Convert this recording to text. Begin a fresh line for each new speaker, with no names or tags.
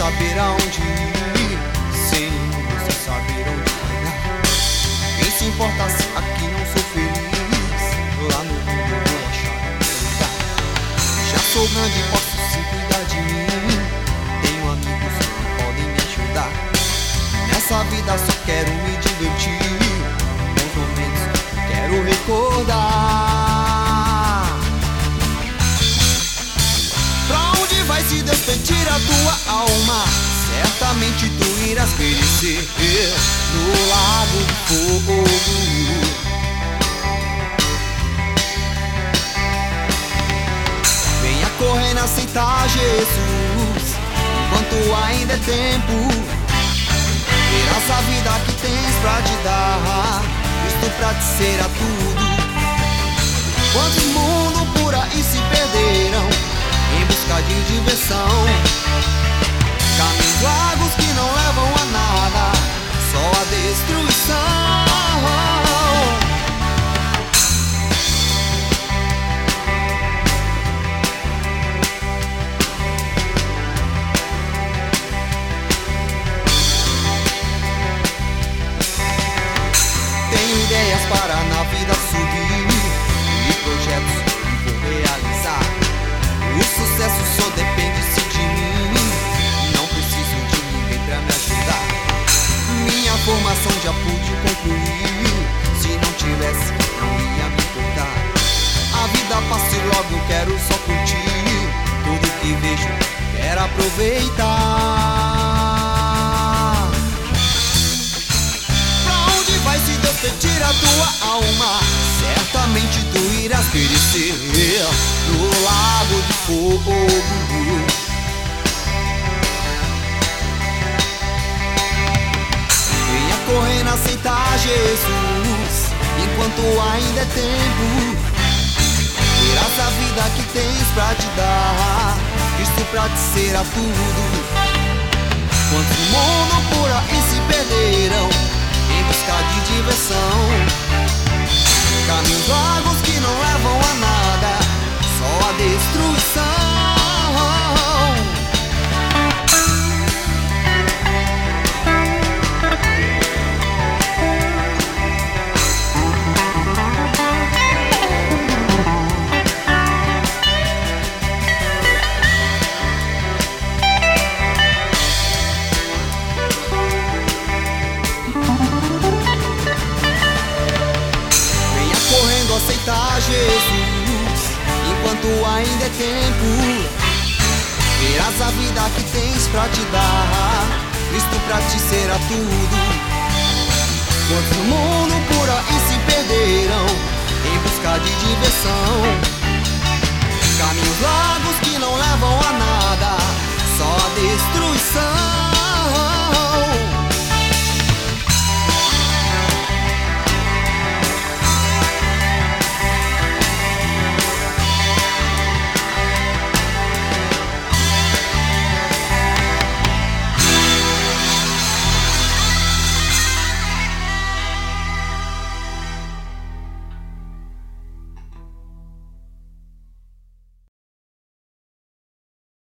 saber aonde ir, sem você saber onde chegar. Quem se importa se aqui não sou feliz? Lá no mundo eu vou achar lugar. Já sou grande, posso sim cuidar de mim. Tenho amigos que podem me ajudar. Nessa vida só quero me divertir. Bons momentos quero recordar. Irás perecer no lago fogo. Venha correndo aceitar Jesus enquanto ainda é tempo. Verás a vida que tens pra te dar, Cristo pra te ser a tudo. Quantos mundo por aí se perderam em busca de diversão? Para na vida subir alma? Certamente tu irás perecer no lago de fogo. Venha correndo aceitar Jesus enquanto ainda é tempo. Verás a vida que tens pra te dar, Cristo pra te a tudo. Quantos mundo por aí se perderam em busca de diversão? Aceitar Jesus enquanto ainda é tempo. Verás a vida que tens pra te dar, Cristo pra te ser a tudo. No mundo por aí se perderam em busca de diversão? Caminhos largos que não levam a nada, só a destruição.